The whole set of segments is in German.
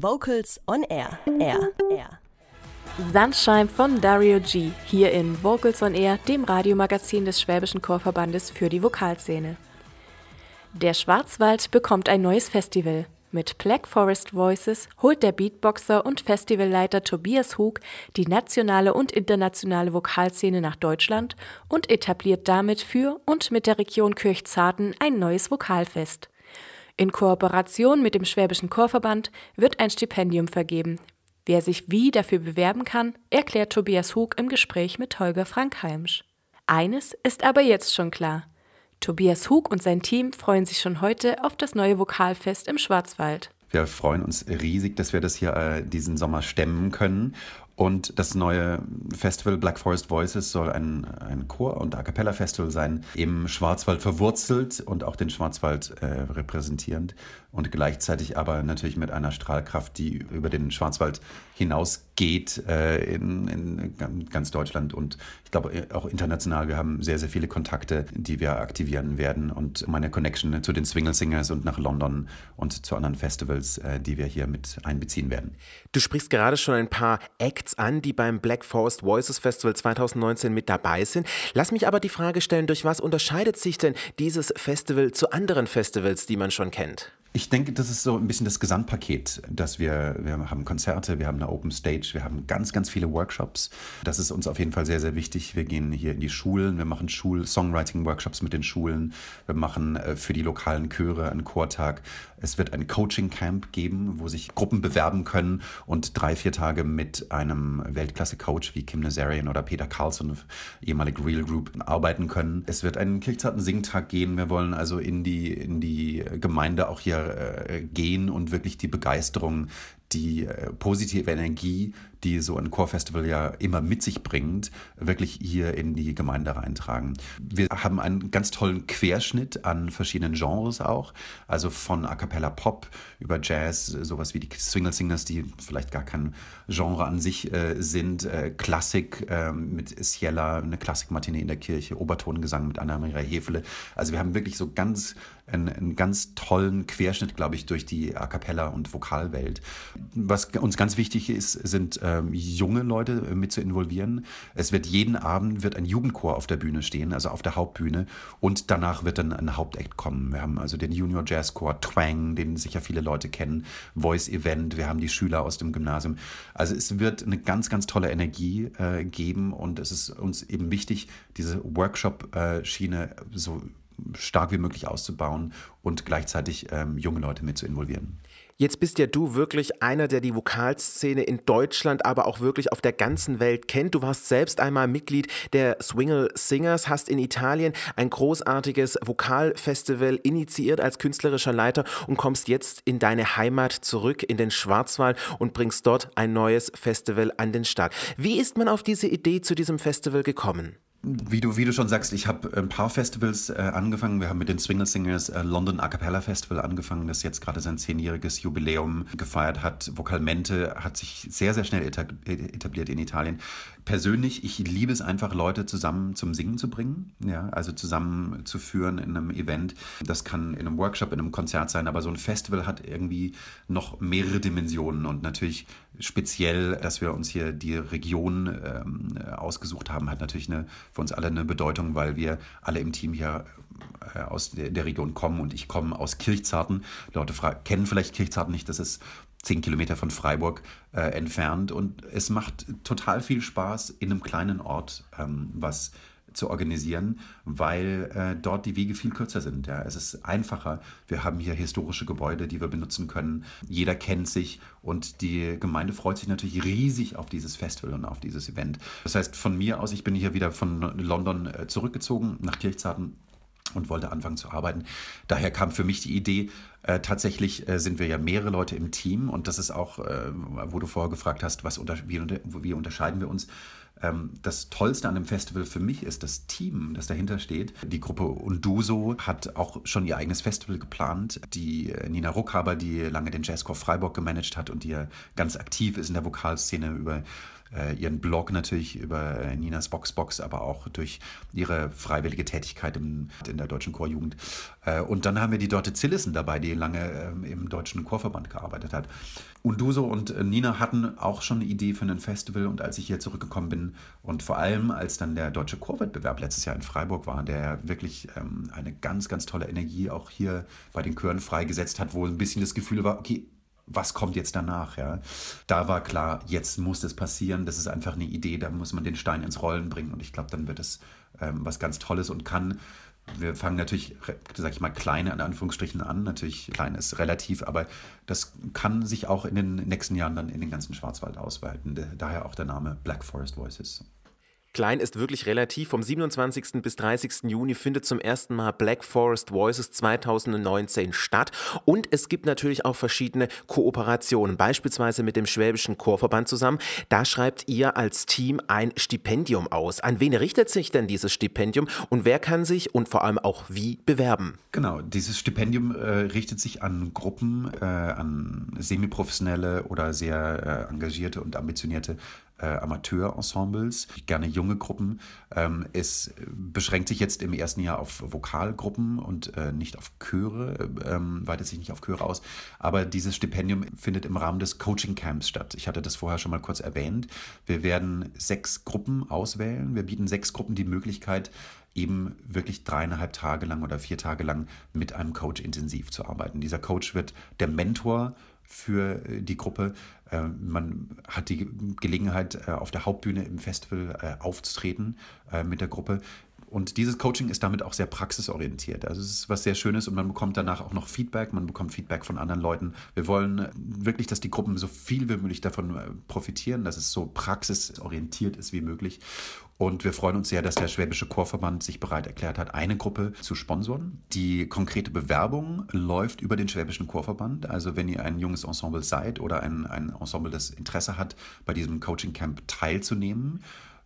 Vocals on Air. Air. Air. Sunshine von Dario G. hier in Vocals on Air, dem Radiomagazin des Schwäbischen Chorverbandes für die Vokalszene. Der Schwarzwald bekommt ein neues Festival. Mit Black Forest Voices holt der Beatboxer und Festivalleiter Tobias Hug die nationale und internationale Vokalszene nach Deutschland und etabliert damit für und mit der Region Kirchzarten ein neues Vokalfest. In Kooperation mit dem Schwäbischen Chorverband wird ein Stipendium vergeben. Wer sich wie dafür bewerben kann, erklärt Tobias Hug im Gespräch mit Holger Frank Heimsch. Eines ist aber jetzt schon klar. Tobias Hug und sein Team freuen sich schon heute auf das neue Vokalfest im Schwarzwald. Wir freuen uns riesig, dass wir das hier äh, diesen Sommer stemmen können. Und das neue Festival Black Forest Voices soll ein, ein Chor- und A Cappella-Festival sein, im Schwarzwald verwurzelt und auch den Schwarzwald äh, repräsentierend. Und gleichzeitig aber natürlich mit einer Strahlkraft, die über den Schwarzwald hinausgeht äh, in, in ganz Deutschland und ich glaube äh, auch international. Wir haben sehr, sehr viele Kontakte, die wir aktivieren werden und meine Connection zu den Swingle Singers und nach London und zu anderen Festivals, äh, die wir hier mit einbeziehen werden. Du sprichst gerade schon ein paar Acts Acts an, die beim Black Forest Voices Festival 2019 mit dabei sind. Lass mich aber die Frage stellen, durch was unterscheidet sich denn dieses Festival zu anderen Festivals, die man schon kennt? Ich denke, das ist so ein bisschen das Gesamtpaket, dass wir, wir haben Konzerte, wir haben eine Open Stage, wir haben ganz, ganz viele Workshops. Das ist uns auf jeden Fall sehr, sehr wichtig. Wir gehen hier in die Schulen, wir machen Schul-Songwriting-Workshops mit den Schulen, wir machen äh, für die lokalen Chöre einen Chortag. Es wird ein Coaching-Camp geben, wo sich Gruppen bewerben können und drei, vier Tage mit einem Weltklasse-Coach wie Kim Nazarian oder Peter Carlson, ehemalig Real Group, arbeiten können. Es wird einen Kirchzarten-Singtag gehen. Wir wollen also in die, in die Gemeinde auch hier äh, gehen und wirklich die Begeisterung die äh, positive Energie, die so ein Chorfestival ja immer mit sich bringt, wirklich hier in die Gemeinde reintragen. Wir haben einen ganz tollen Querschnitt an verschiedenen Genres auch, also von A cappella Pop über Jazz, sowas wie die Swingle Singers, die vielleicht gar kein Genre an sich äh, sind, äh, Klassik äh, mit Ciela, eine Klassik-Matinee in der Kirche, Obertongesang mit Anna-Maria Hefele. Also wir haben wirklich so ganz einen, einen ganz tollen Querschnitt, glaube ich, durch die A cappella und Vokalwelt. Was uns ganz wichtig ist, sind ähm, junge Leute äh, mit zu involvieren. Es wird jeden Abend wird ein Jugendchor auf der Bühne stehen, also auf der Hauptbühne. Und danach wird dann ein Hauptakt kommen. Wir haben also den Junior Jazz Chor Twang, den sicher viele Leute kennen, Voice Event. Wir haben die Schüler aus dem Gymnasium. Also es wird eine ganz, ganz tolle Energie äh, geben und es ist uns eben wichtig, diese Workshop-Schiene äh, so stark wie möglich auszubauen und gleichzeitig ähm, junge Leute mit zu involvieren. Jetzt bist ja du wirklich einer, der die Vokalszene in Deutschland, aber auch wirklich auf der ganzen Welt kennt. Du warst selbst einmal Mitglied der Swingle Singers, hast in Italien ein großartiges Vokalfestival initiiert als künstlerischer Leiter und kommst jetzt in deine Heimat zurück, in den Schwarzwald und bringst dort ein neues Festival an den Start. Wie ist man auf diese Idee zu diesem Festival gekommen? Wie du, wie du schon sagst, ich habe ein paar Festivals äh, angefangen. Wir haben mit den Swingle Singers äh, London A Cappella Festival angefangen, das jetzt gerade sein zehnjähriges Jubiläum gefeiert hat. Vokalmente hat sich sehr, sehr schnell etabliert in Italien persönlich, ich liebe es einfach, Leute zusammen zum Singen zu bringen, ja, also zusammen zu führen in einem Event. Das kann in einem Workshop, in einem Konzert sein, aber so ein Festival hat irgendwie noch mehrere Dimensionen und natürlich speziell, dass wir uns hier die Region ähm, ausgesucht haben, hat natürlich eine, für uns alle eine Bedeutung, weil wir alle im Team hier äh, aus der, Region kommen und ich komme aus Kirchzarten. Leute kennen vielleicht Kirchzarten nicht, das ist zehn Kilometer von Freiburg äh, entfernt. Und es macht total viel Spaß, in einem kleinen Ort ähm, was zu organisieren, weil äh, dort die Wege viel kürzer sind. Ja. Es ist einfacher. Wir haben hier historische Gebäude, die wir benutzen können. Jeder kennt sich und die Gemeinde freut sich natürlich riesig auf dieses Festival und auf dieses Event. Das heißt, von mir aus, ich bin hier wieder von London äh, zurückgezogen nach Kirchzarten und wollte anfangen zu arbeiten. Daher kam für mich die Idee, äh, tatsächlich äh, sind wir ja mehrere Leute im Team und das ist auch, äh, wo du vorher gefragt hast, was unter, wie, wie unterscheiden wir uns. Ähm, das Tollste an dem Festival für mich ist das Team, das dahinter steht. Die Gruppe Unduso hat auch schon ihr eigenes Festival geplant. Die äh, Nina Ruckhaber, die lange den Jazzchor Freiburg gemanagt hat und die ja ganz aktiv ist in der Vokalszene über äh, ihren Blog natürlich über äh, Ninas Boxbox, aber auch durch ihre freiwillige Tätigkeit im, in der deutschen Chorjugend. Äh, und dann haben wir die Dorte Zillissen dabei, die lange ähm, im deutschen Chorverband gearbeitet hat. Und Duso und Nina hatten auch schon eine Idee für ein Festival und als ich hier zurückgekommen bin und vor allem als dann der deutsche Chorwettbewerb letztes Jahr in Freiburg war, der wirklich ähm, eine ganz, ganz tolle Energie auch hier bei den Chören freigesetzt hat, wo ein bisschen das Gefühl war, okay, was kommt jetzt danach? Ja? Da war klar, jetzt muss das passieren. Das ist einfach eine Idee, da muss man den Stein ins Rollen bringen. Und ich glaube, dann wird es ähm, was ganz Tolles und kann. Wir fangen natürlich, sag ich mal, kleine in Anführungsstrichen an. Natürlich klein ist relativ, aber das kann sich auch in den nächsten Jahren dann in den ganzen Schwarzwald ausweiten. Daher auch der Name Black Forest Voices. Klein ist wirklich relativ. Vom 27. bis 30. Juni findet zum ersten Mal Black Forest Voices 2019 statt. Und es gibt natürlich auch verschiedene Kooperationen, beispielsweise mit dem Schwäbischen Chorverband zusammen. Da schreibt ihr als Team ein Stipendium aus. An wen richtet sich denn dieses Stipendium und wer kann sich und vor allem auch wie bewerben? Genau, dieses Stipendium äh, richtet sich an Gruppen, äh, an semiprofessionelle oder sehr äh, engagierte und ambitionierte äh, Amateurensembles, gerne junge Gruppen. Ähm, es beschränkt sich jetzt im ersten Jahr auf Vokalgruppen und äh, nicht auf Chöre, ähm, weitet sich nicht auf Chöre aus. Aber dieses Stipendium findet im Rahmen des Coaching Camps statt. Ich hatte das vorher schon mal kurz erwähnt. Wir werden sechs Gruppen auswählen. Wir bieten sechs Gruppen die Möglichkeit, eben wirklich dreieinhalb Tage lang oder vier Tage lang mit einem Coach intensiv zu arbeiten. Dieser Coach wird der Mentor für äh, die Gruppe. Äh, man hat die Gelegenheit, äh, auf der Hauptbühne im Festival aufzutreten mit der Gruppe. Und dieses Coaching ist damit auch sehr praxisorientiert. Also es ist was sehr Schönes und man bekommt danach auch noch Feedback, man bekommt Feedback von anderen Leuten. Wir wollen wirklich, dass die Gruppen so viel wie möglich davon profitieren, dass es so praxisorientiert ist wie möglich. Und wir freuen uns sehr, dass der Schwäbische Chorverband sich bereit erklärt hat, eine Gruppe zu sponsoren. Die konkrete Bewerbung läuft über den Schwäbischen Chorverband. Also wenn ihr ein junges Ensemble seid oder ein, ein Ensemble, das Interesse hat, bei diesem Coaching Camp teilzunehmen,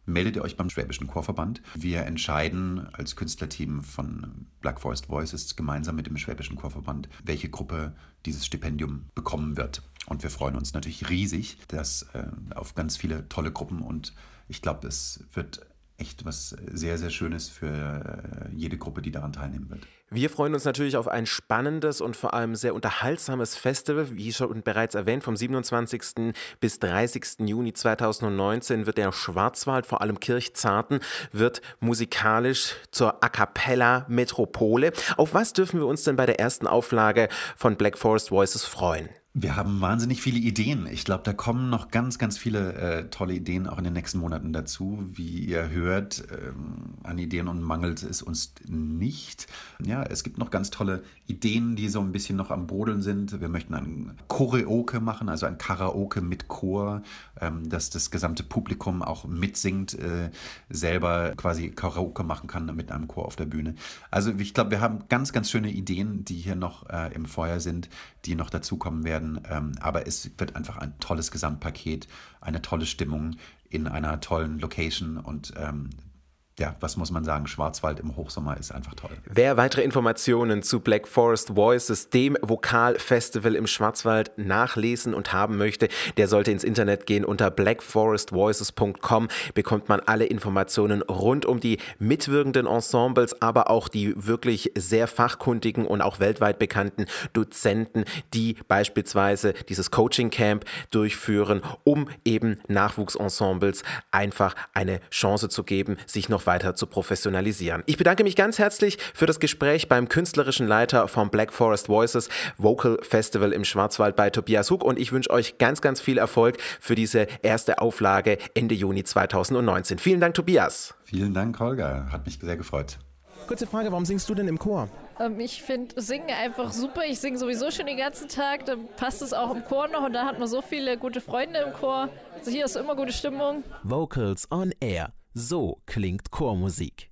meldet ihr euch beim Schwäbischen Chorverband. Wir entscheiden als Künstlerteam von Black Forest Voices gemeinsam mit dem Schwäbischen Chorverband, welche Gruppe dieses Stipendium bekommen wird. Und wir freuen uns natürlich riesig, dass äh, auf ganz viele tolle Gruppen und ich glaube, es wird echt was sehr, sehr Schönes für äh, jede Gruppe, die daran teilnehmen wird. Wir freuen uns natürlich auf ein spannendes und vor allem sehr unterhaltsames Festival. Wie schon bereits erwähnt, vom 27. bis 30. Juni 2019 wird der Schwarzwald, vor allem Kirchzarten, wird musikalisch zur A Cappella Metropole. Auf was dürfen wir uns denn bei der ersten Auflage von Black Forest Voices freuen? Wir haben wahnsinnig viele Ideen. Ich glaube, da kommen noch ganz, ganz viele äh, tolle Ideen auch in den nächsten Monaten dazu. Wie ihr hört, ähm, an Ideen und mangelt es uns nicht. Ja, es gibt noch ganz tolle Ideen, die so ein bisschen noch am Brodeln sind. Wir möchten ein Choreoke machen, also ein Karaoke mit Chor, ähm, dass das gesamte Publikum auch mitsingt, äh, selber quasi Karaoke machen kann mit einem Chor auf der Bühne. Also ich glaube, wir haben ganz, ganz schöne Ideen, die hier noch äh, im Feuer sind, die noch dazukommen werden werden. Ähm, aber es wird einfach ein tolles Gesamtpaket, eine tolle Stimmung in einer tollen Location und ähm, ja, was muss man sagen, Schwarzwald im Hochsommer ist einfach toll. Wer weitere Informationen zu Black Forest Voices, dem Vokalfestival im Schwarzwald, nachlesen und haben möchte, der sollte ins Internet gehen. Unter blackforestvoices.com bekommt man alle Informationen rund um die mitwirkenden Ensembles, aber auch die wirklich sehr fachkundigen und auch weltweit bekannten Dozenten, die beispielsweise dieses Coaching Camp durchführen, um eben Nachwuchsensembles einfach eine Chance zu geben, sich noch noch weiter zu professionalisieren. Ich bedanke mich ganz herzlich für das Gespräch beim künstlerischen Leiter vom Black Forest Voices Vocal Festival im Schwarzwald bei Tobias Hug und ich wünsche euch ganz, ganz viel Erfolg für diese erste Auflage Ende Juni 2019. Vielen Dank, Tobias. Vielen Dank, Holger. Hat mich sehr gefreut. Kurze Frage, warum singst du denn im Chor? Ähm, ich finde Singen einfach super. Ich singe sowieso schon den ganzen Tag. Dann passt es auch im Chor noch und da hat man so viele gute Freunde im Chor. Also hier ist immer gute Stimmung. Vocals on Air so klingt Chormusik.